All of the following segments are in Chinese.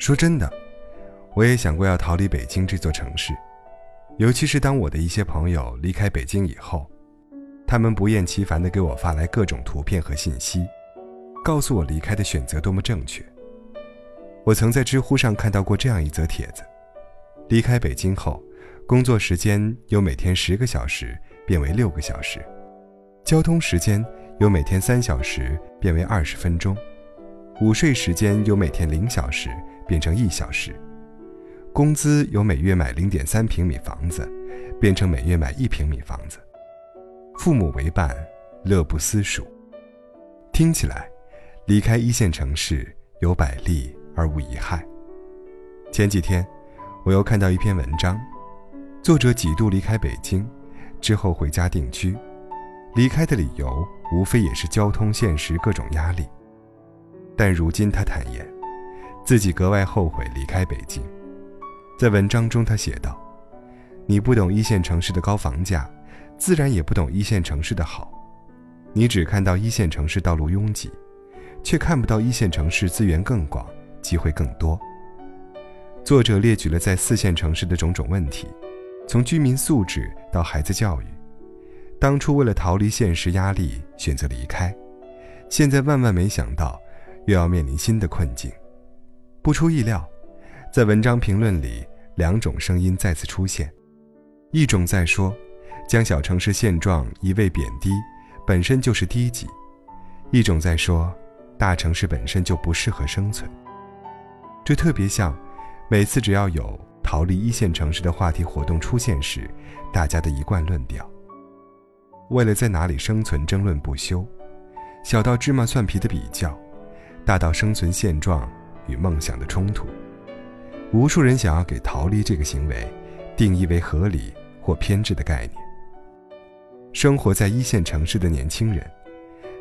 说真的，我也想过要逃离北京这座城市，尤其是当我的一些朋友离开北京以后，他们不厌其烦地给我发来各种图片和信息，告诉我离开的选择多么正确。我曾在知乎上看到过这样一则帖子：离开北京后，工作时间由每天十个小时变为六个小时，交通时间由每天三小时变为二十分钟，午睡时间由每天零小时变成一小时，工资由每月买零点三平米房子变成每月买一平米房子，父母为伴，乐不思蜀。听起来，离开一线城市有百利。而无一害。前几天，我又看到一篇文章，作者几度离开北京，之后回家定居，离开的理由无非也是交通、现实各种压力。但如今他坦言，自己格外后悔离开北京。在文章中，他写道：“你不懂一线城市的高房价，自然也不懂一线城市的好。你只看到一线城市道路拥挤，却看不到一线城市资源更广。”机会更多。作者列举了在四线城市的种种问题，从居民素质到孩子教育。当初为了逃离现实压力选择离开，现在万万没想到，又要面临新的困境。不出意料，在文章评论里，两种声音再次出现：一种在说，将小城市现状一味贬低，本身就是低级；一种在说，大城市本身就不适合生存。这特别像，每次只要有逃离一线城市的话题活动出现时，大家的一贯论调。为了在哪里生存争论不休，小到芝麻蒜皮的比较，大到生存现状与梦想的冲突，无数人想要给逃离这个行为定义为合理或偏执的概念。生活在一线城市的年轻人，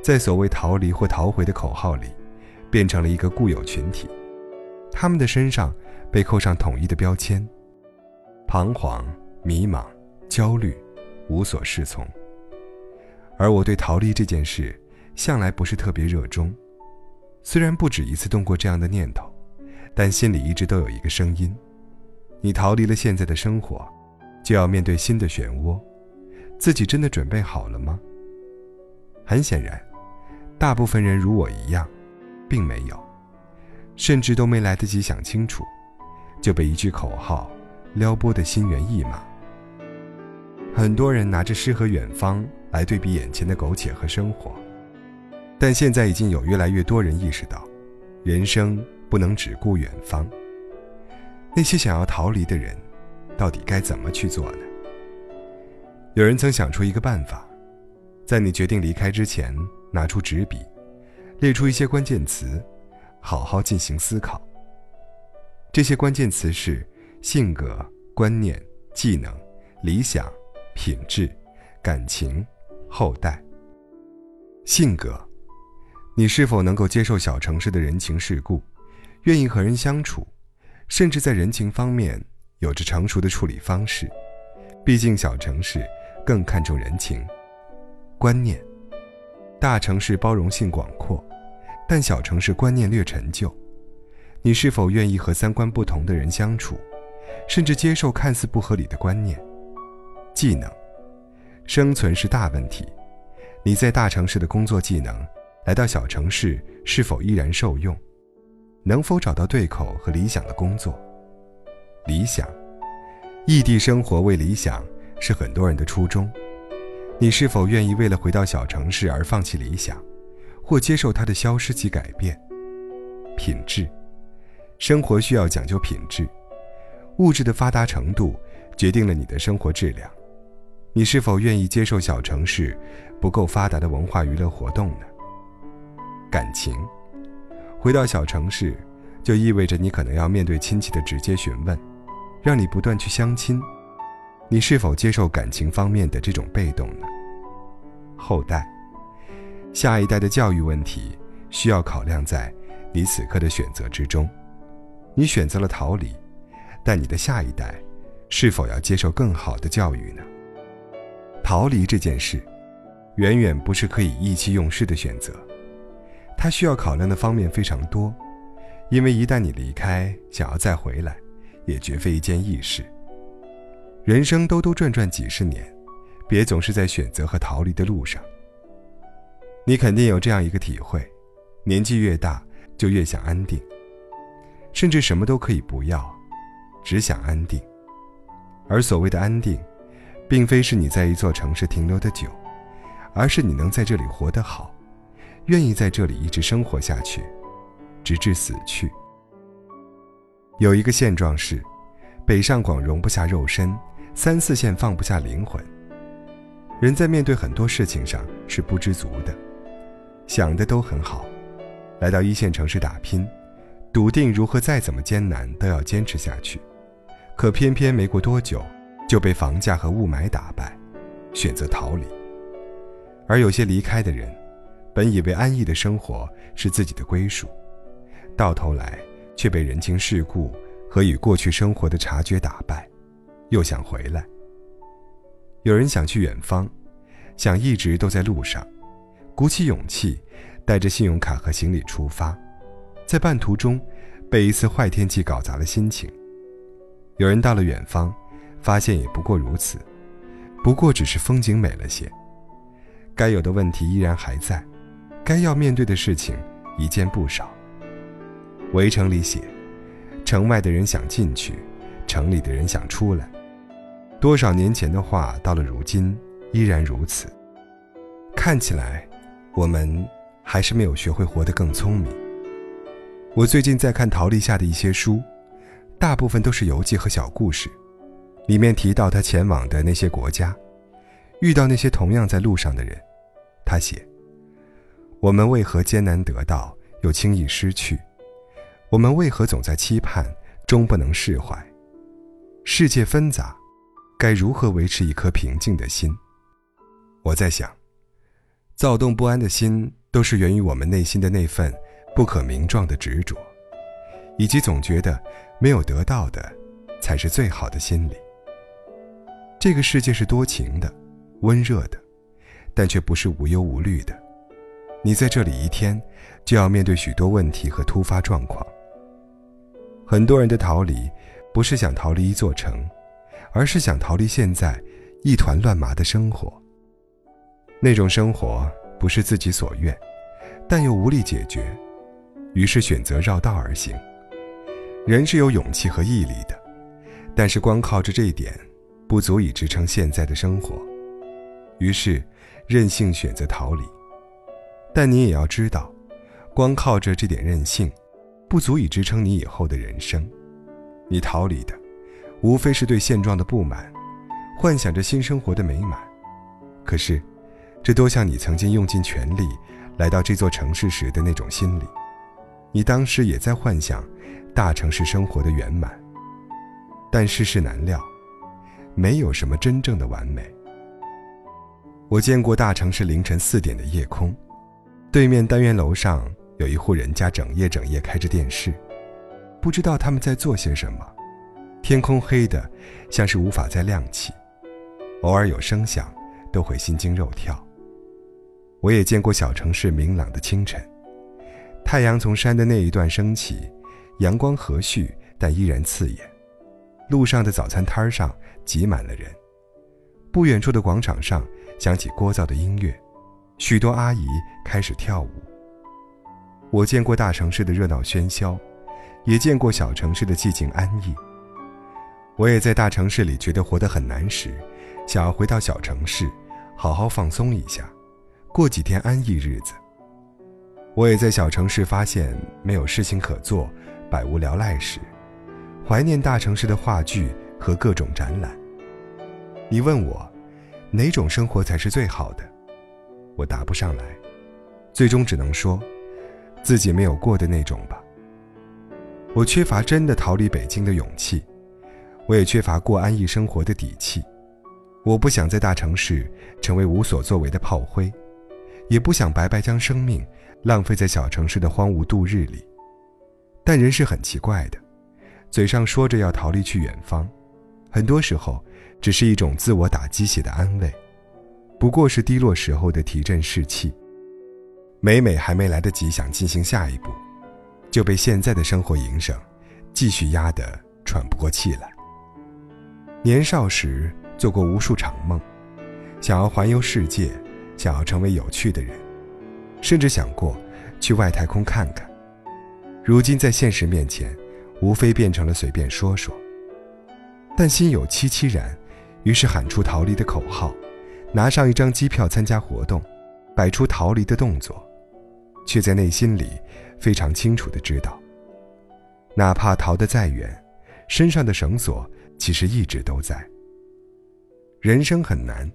在所谓逃离或逃回的口号里，变成了一个固有群体。他们的身上被扣上统一的标签：彷徨、迷茫、焦虑、无所适从。而我对逃离这件事向来不是特别热衷，虽然不止一次动过这样的念头，但心里一直都有一个声音：你逃离了现在的生活，就要面对新的漩涡，自己真的准备好了吗？很显然，大部分人如我一样，并没有。甚至都没来得及想清楚，就被一句口号撩拨的心猿意马。很多人拿着诗和远方来对比眼前的苟且和生活，但现在已经有越来越多人意识到，人生不能只顾远方。那些想要逃离的人，到底该怎么去做呢？有人曾想出一个办法，在你决定离开之前，拿出纸笔，列出一些关键词。好好进行思考。这些关键词是性格、观念、技能、理想、品质、感情、后代。性格，你是否能够接受小城市的人情世故，愿意和人相处，甚至在人情方面有着成熟的处理方式？毕竟小城市更看重人情。观念，大城市包容性广阔。但小城市观念略陈旧，你是否愿意和三观不同的人相处，甚至接受看似不合理的观念？技能，生存是大问题，你在大城市的工作技能，来到小城市是否依然受用？能否找到对口和理想的工作？理想，异地生活为理想是很多人的初衷，你是否愿意为了回到小城市而放弃理想？或接受它的消失及改变。品质，生活需要讲究品质，物质的发达程度决定了你的生活质量。你是否愿意接受小城市不够发达的文化娱乐活动呢？感情，回到小城市，就意味着你可能要面对亲戚的直接询问，让你不断去相亲。你是否接受感情方面的这种被动呢？后代。下一代的教育问题需要考量在你此刻的选择之中。你选择了逃离，但你的下一代是否要接受更好的教育呢？逃离这件事，远远不是可以意气用事的选择，他需要考量的方面非常多，因为一旦你离开，想要再回来，也绝非一件易事。人生兜兜转转几十年，别总是在选择和逃离的路上。你肯定有这样一个体会：年纪越大，就越想安定，甚至什么都可以不要，只想安定。而所谓的安定，并非是你在一座城市停留的久，而是你能在这里活得好，愿意在这里一直生活下去。直至死去。有一个现状是，北上广容不下肉身，三四线放不下灵魂。人在面对很多事情上是不知足的，想的都很好，来到一线城市打拼，笃定如何再怎么艰难都要坚持下去。可偏偏没过多久，就被房价和雾霾打败，选择逃离。而有些离开的人，本以为安逸的生活是自己的归属。到头来却被人情世故和与过去生活的察觉打败，又想回来。有人想去远方，想一直都在路上，鼓起勇气，带着信用卡和行李出发，在半途中被一次坏天气搞砸了心情。有人到了远方，发现也不过如此，不过只是风景美了些，该有的问题依然还在，该要面对的事情一件不少。围城里写，城外的人想进去，城里的人想出来。多少年前的话，到了如今依然如此。看起来，我们还是没有学会活得更聪明。我最近在看陶立夏的一些书，大部分都是游记和小故事，里面提到他前往的那些国家，遇到那些同样在路上的人。他写：我们为何艰难得到，又轻易失去？我们为何总在期盼，终不能释怀？世界纷杂，该如何维持一颗平静的心？我在想，躁动不安的心，都是源于我们内心的那份不可名状的执着，以及总觉得没有得到的，才是最好的心理。这个世界是多情的，温热的，但却不是无忧无虑的。你在这里一天，就要面对许多问题和突发状况。很多人的逃离，不是想逃离一座城，而是想逃离现在一团乱麻的生活。那种生活不是自己所愿，但又无力解决，于是选择绕道而行。人是有勇气和毅力的，但是光靠着这一点，不足以支撑现在的生活，于是任性选择逃离。但你也要知道，光靠着这点任性。不足以支撑你以后的人生，你逃离的，无非是对现状的不满，幻想着新生活的美满。可是，这多像你曾经用尽全力来到这座城市时的那种心理。你当时也在幻想大城市生活的圆满。但世事难料，没有什么真正的完美。我见过大城市凌晨四点的夜空，对面单元楼上。有一户人家整夜整夜开着电视，不知道他们在做些什么。天空黑的，像是无法再亮起，偶尔有声响，都会心惊肉跳。我也见过小城市明朗的清晨，太阳从山的那一段升起，阳光和煦，但依然刺眼。路上的早餐摊上挤满了人，不远处的广场上响起聒噪的音乐，许多阿姨开始跳舞。我见过大城市的热闹喧嚣，也见过小城市的寂静安逸。我也在大城市里觉得活得很难时，想要回到小城市，好好放松一下，过几天安逸日子。我也在小城市发现没有事情可做，百无聊赖时，怀念大城市的话剧和各种展览。你问我，哪种生活才是最好的？我答不上来，最终只能说。自己没有过的那种吧。我缺乏真的逃离北京的勇气，我也缺乏过安逸生活的底气。我不想在大城市成为无所作为的炮灰，也不想白白将生命浪费在小城市的荒芜度日里。但人是很奇怪的，嘴上说着要逃离去远方，很多时候只是一种自我打鸡血的安慰，不过是低落时候的提振士气。每每还没来得及想进行下一步，就被现在的生活营生继续压得喘不过气来。年少时做过无数场梦，想要环游世界，想要成为有趣的人，甚至想过去外太空看看。如今在现实面前，无非变成了随便说说。但心有戚戚然，于是喊出逃离的口号，拿上一张机票参加活动，摆出逃离的动作，却在内心里非常清楚的知道，哪怕逃得再远，身上的绳索其实一直都在。人生很难，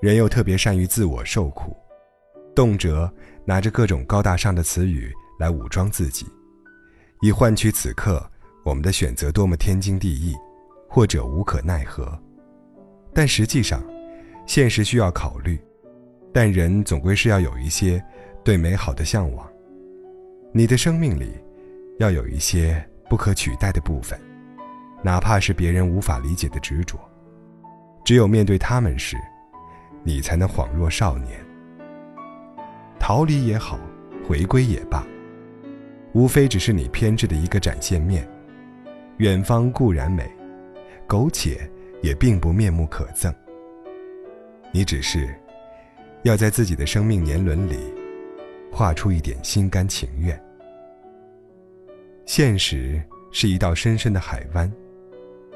人又特别善于自我受苦，动辄拿着各种高大上的词语来武装自己，以换取此刻我们的选择多么天经地义。或者无可奈何，但实际上，现实需要考虑，但人总归是要有一些对美好的向往。你的生命里，要有一些不可取代的部分，哪怕是别人无法理解的执着。只有面对他们时，你才能恍若少年。逃离也好，回归也罢，无非只是你偏执的一个展现面。远方固然美。苟且也并不面目可憎。你只是要在自己的生命年轮里画出一点心甘情愿。现实是一道深深的海湾，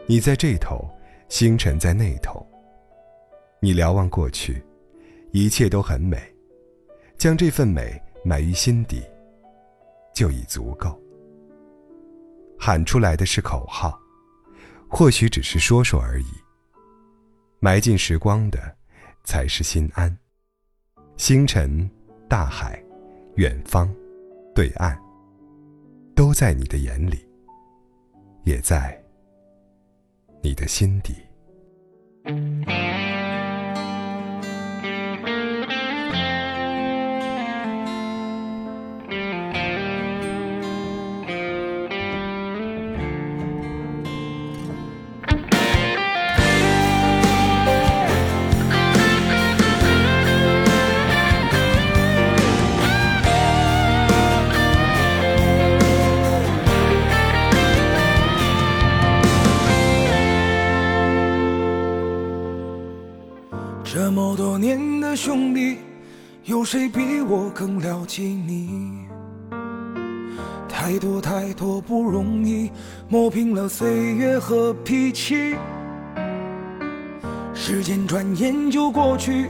你在这头，星辰在那头。你瞭望过去，一切都很美，将这份美埋于心底，就已足够。喊出来的是口号。或许只是说说而已。埋进时光的，才是心安。星辰、大海、远方、对岸，都在你的眼里，也在你的心底。谁比我更了解你？太多太多不容易，磨平了岁月和脾气。时间转眼就过去，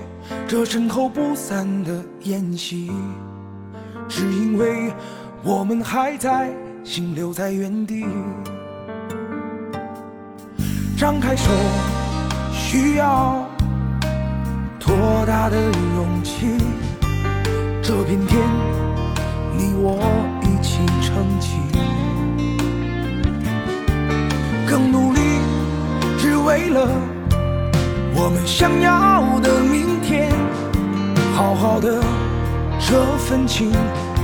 这身后不散的宴席，只因为我们还在，心留在原地。张开手，需要。多大的勇气？这片天，你我一起撑起。更努力，只为了我们想要的明天。好好的这份情，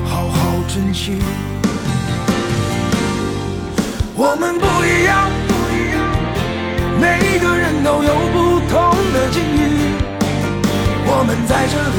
好好珍惜。我们不一样，不一样每个人都有不同的境遇。我们在这里，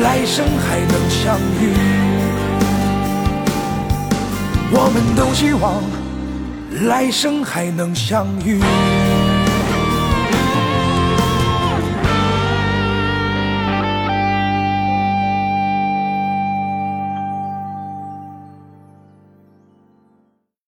来生还能相遇，我们都希望来生还能相遇。